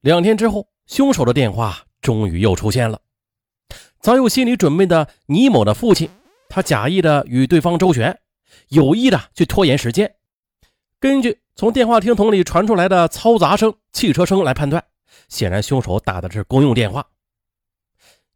两天之后，凶手的电话终于又出现了。早有心理准备的倪某的父亲，他假意的与对方周旋，有意的去拖延时间。根据从电话听筒里传出来的嘈杂声、汽车声来判断，显然凶手打的是公用电话。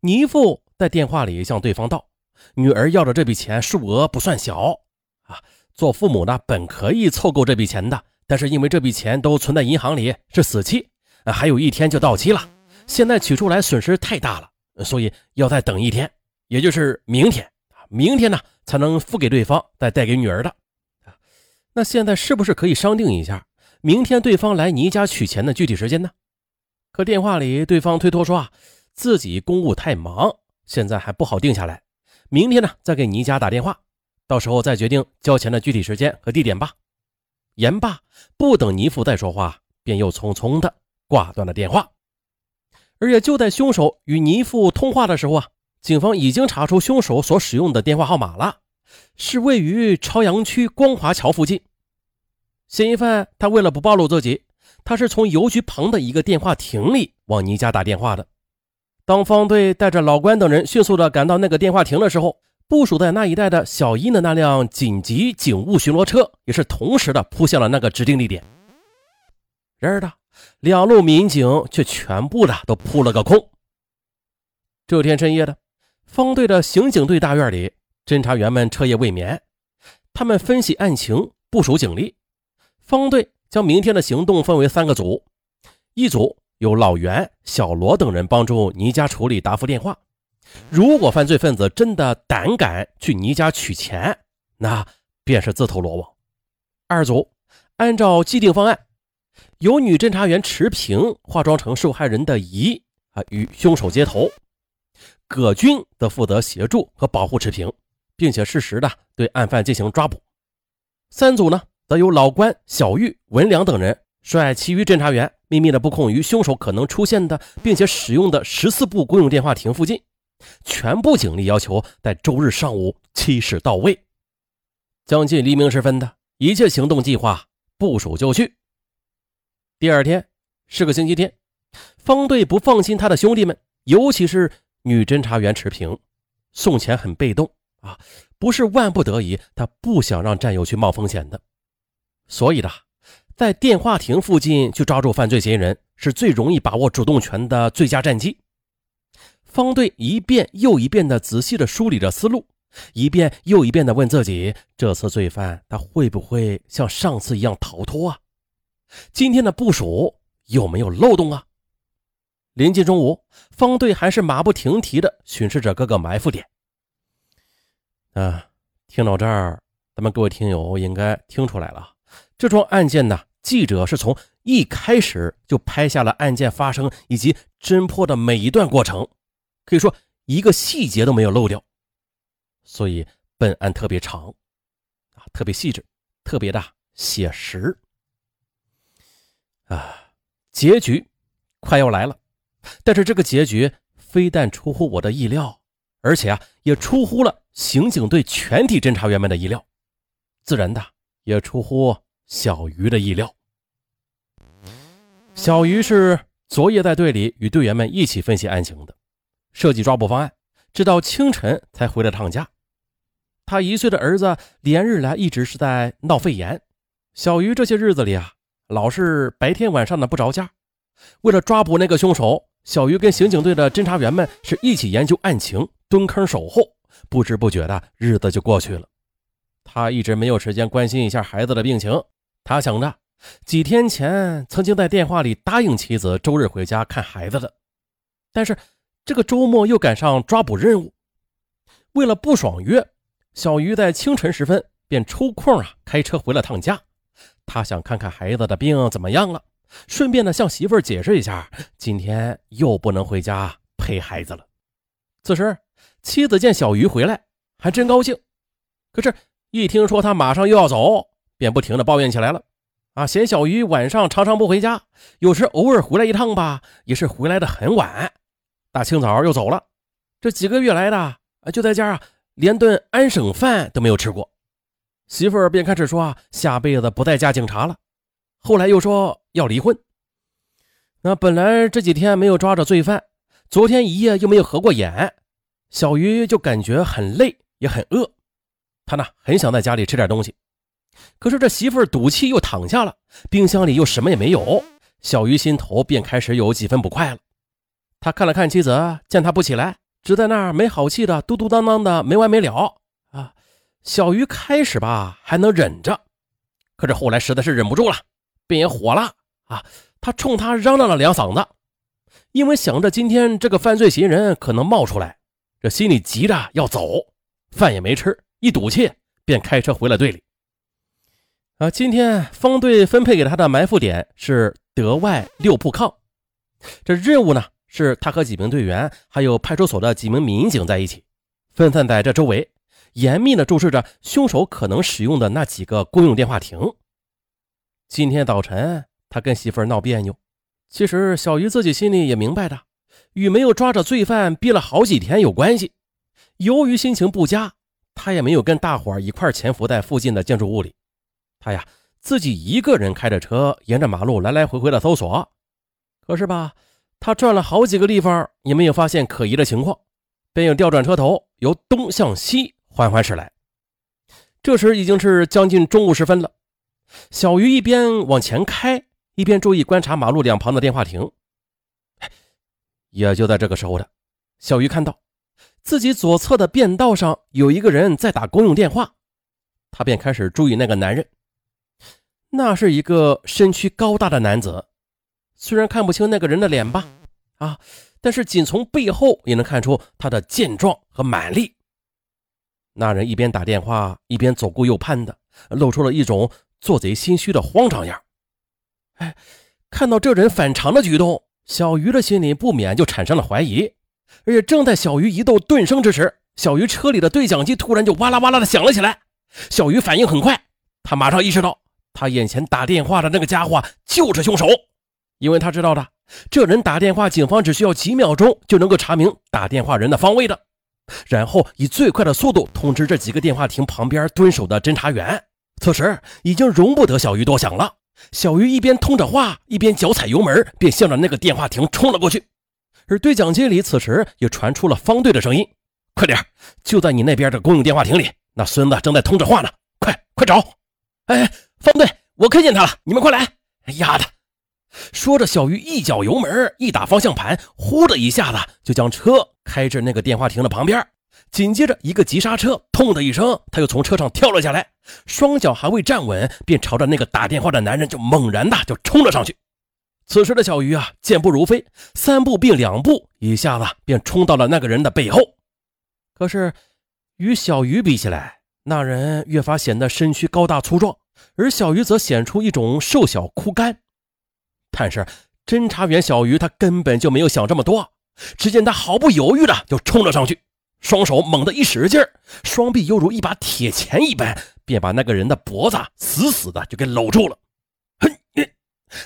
倪父在电话里向对方道：“女儿要的这笔钱数额不算小啊，做父母的本可以凑够这笔钱的，但是因为这笔钱都存在银行里是死期，还有一天就到期了，现在取出来损失太大了。”所以要再等一天，也就是明天明天呢才能付给对方，再带给女儿的。那现在是不是可以商定一下，明天对方来倪家取钱的具体时间呢？可电话里对方推脱说啊，自己公务太忙，现在还不好定下来，明天呢再给倪家打电话，到时候再决定交钱的具体时间和地点吧。言罢，不等倪父再说话，便又匆匆的挂断了电话。而且就在凶手与倪父通话的时候啊，警方已经查出凶手所使用的电话号码了，是位于朝阳区光华桥附近。嫌疑犯他为了不暴露自己，他是从邮局旁的一个电话亭里往倪家打电话的。当方队带着老关等人迅速的赶到那个电话亭的时候，部署在那一带的小英的那辆紧急警务巡逻车也是同时的扑向了那个指定地点。然而呢。两路民警却全部的都扑了个空。这天深夜的，方队的刑警队大院里，侦查员们彻夜未眠，他们分析案情，部署警力。方队将明天的行动分为三个组：一组由老袁、小罗等人帮助倪家处理答复电话，如果犯罪分子真的胆敢去倪家取钱，那便是自投罗网；二组按照既定方案。由女侦查员池平化妆成受害人的姨啊，与凶手接头。葛军则负责协助和保护池平，并且适时的对案犯进行抓捕。三组呢，则由老关、小玉、文良等人率其余侦查员秘密的布控于凶手可能出现的，并且使用的十四部公用电话亭附近。全部警力要求在周日上午七时到位。将近黎明时分的一切行动计划部署就绪。第二天是个星期天，方队不放心他的兄弟们，尤其是女侦查员池平，送钱很被动啊，不是万不得已，他不想让战友去冒风险的。所以呢，在电话亭附近去抓住犯罪嫌疑人，是最容易把握主动权的最佳战机。方队一遍又一遍地仔细地梳理着思路，一遍又一遍地问自己：这次罪犯他会不会像上次一样逃脱啊？今天的部署有没有漏洞啊？临近中午，方队还是马不停蹄地巡视着各个埋伏点。啊，听到这儿，咱们各位听友应该听出来了，这桩案件呢，记者是从一开始就拍下了案件发生以及侦破的每一段过程，可以说一个细节都没有漏掉。所以本案特别长，啊，特别细致，特别的写实。啊，结局快要来了，但是这个结局非但出乎我的意料，而且啊，也出乎了刑警队全体侦查员们的意料，自然的也出乎小鱼的意料。小鱼是昨夜在队里与队员们一起分析案情的，设计抓捕方案，直到清晨才回了趟家。他一岁的儿子连日来一直是在闹肺炎，小鱼这些日子里啊。老是白天晚上的不着家。为了抓捕那个凶手，小鱼跟刑警队的侦查员们是一起研究案情，蹲坑守候。不知不觉的日子就过去了。他一直没有时间关心一下孩子的病情。他想着，几天前曾经在电话里答应妻子周日回家看孩子的，但是这个周末又赶上抓捕任务。为了不爽约，小鱼在清晨时分便抽空啊开车回了趟家。他想看看孩子的病怎么样了，顺便呢向媳妇儿解释一下，今天又不能回家陪孩子了。此时，妻子见小鱼回来，还真高兴。可是，一听说他马上又要走，便不停的抱怨起来了。啊，嫌小鱼晚上常常不回家，有时偶尔回来一趟吧，也是回来的很晚，大清早又走了。这几个月来的，啊，就在家啊，连顿安省饭都没有吃过。媳妇儿便开始说啊：“下辈子不再嫁警察了。”后来又说要离婚。那本来这几天没有抓着罪犯，昨天一夜又没有合过眼，小鱼就感觉很累，也很饿。他呢，很想在家里吃点东西，可是这媳妇儿赌气又躺下了，冰箱里又什么也没有，小鱼心头便开始有几分不快了。他看了看妻子，见他不起来，只在那儿没好气的嘟嘟囔囔的没完没了。小鱼开始吧还能忍着，可是后来实在是忍不住了，便也火了啊。他冲他嚷嚷了两嗓子，因为想着今天这个犯罪嫌疑人可能冒出来，这心里急着要走，饭也没吃，一赌气便开车回了队里。啊，今天方队分配给他的埋伏点是德外六铺炕，这任务呢是他和几名队员还有派出所的几名民警在一起，分散在这周围，严密的注视着凶手可能使用的那几个公用电话亭。今天早晨。他跟媳妇闹别扭，其实小鱼自己心里也明白的，与没有抓着罪犯憋了好几天有关系。由于心情不佳，他也没有跟大伙儿一块潜伏在附近的建筑物里。他呀，自己一个人开着车沿着马路来来回回的搜索。可是吧，他转了好几个地方，也没有发现可疑的情况，便又调转车头，由东向西缓缓驶来。这时已经是将近中午时分了，小鱼一边往前开。一边注意观察马路两旁的电话亭，也就在这个时候的，小鱼看到自己左侧的便道上有一个人在打公用电话，他便开始注意那个男人。那是一个身躯高大的男子，虽然看不清那个人的脸吧，啊，但是仅从背后也能看出他的健壮和蛮力。那人一边打电话，一边左顾右盼的，露出了一种做贼心虚的慌张样。哎，看到这人反常的举动，小鱼的心里不免就产生了怀疑。而且正在小鱼一度顿生之时，小鱼车里的对讲机突然就哇啦哇啦的响了起来。小鱼反应很快，他马上意识到他眼前打电话的那个家伙就是凶手，因为他知道的，这人打电话，警方只需要几秒钟就能够查明打电话人的方位的，然后以最快的速度通知这几个电话亭旁边蹲守的侦查员。此时已经容不得小鱼多想了。小鱼一边通着话，一边脚踩油门，便向着那个电话亭冲了过去。而对讲机里此时也传出了方队的声音：“快点，就在你那边的公用电话亭里，那孙子正在通着话呢，快快找！”哎，方队，我看见他了，你们快来！哎呀的，说着，小鱼一脚油门，一打方向盘，呼的一下子就将车开至那个电话亭的旁边。紧接着一个急刹车，痛的一声，他又从车上跳了下来，双脚还未站稳，便朝着那个打电话的男人就猛然的就冲了上去。此时的小鱼啊，健步如飞，三步并两步，一下子便冲到了那个人的背后。可是与小鱼比起来，那人越发显得身躯高大粗壮，而小鱼则显出一种瘦小枯干。但是侦查员小鱼他根本就没有想这么多，只见他毫不犹豫的就冲了上去。双手猛地一使劲儿，双臂犹如一把铁钳一般，便把那个人的脖子死死的就给搂住了。哼！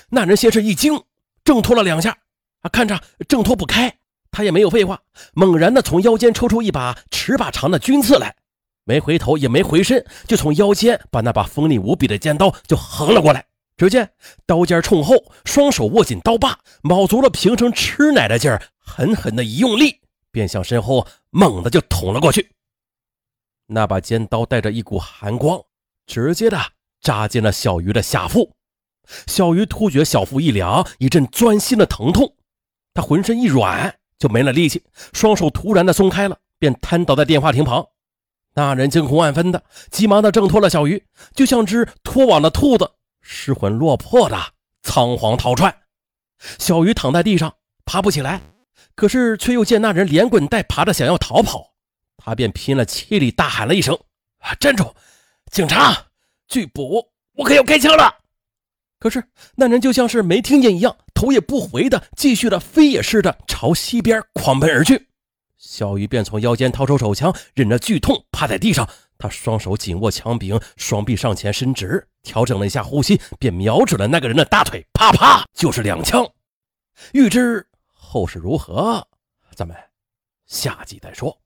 那人先是一惊，挣脱了两下，啊，看着挣脱不开，他也没有废话，猛然的从腰间抽出一把尺把长的军刺来，没回头也没回身，就从腰间把那把锋利无比的尖刀就横了过来。只见刀尖冲后，双手握紧刀把，卯足了平生吃奶的劲儿，狠狠的一用力。便向身后猛地就捅了过去，那把尖刀带着一股寒光，直接的扎进了小鱼的下腹。小鱼突觉小腹一凉，一阵钻心的疼痛，他浑身一软，就没了力气，双手突然的松开了，便瘫倒在电话亭旁。那人惊恐万分的，急忙的挣脱了小鱼，就像只脱网的兔子，失魂落魄的仓皇逃窜。小鱼躺在地上，爬不起来。可是，却又见那人连滚带爬的想要逃跑，他便拼了气力大喊了一声：“啊，站住！警察，拒捕！我可要开枪了！”可是那人就像是没听见一样，头也不回的继续的飞也似的朝西边狂奔而去。小鱼便从腰间掏出手枪，忍着剧痛趴在地上，他双手紧握枪柄，双臂上前伸直，调整了一下呼吸，便瞄准了那个人的大腿，啪啪就是两枪。欲知。后事如何？咱们下集再说。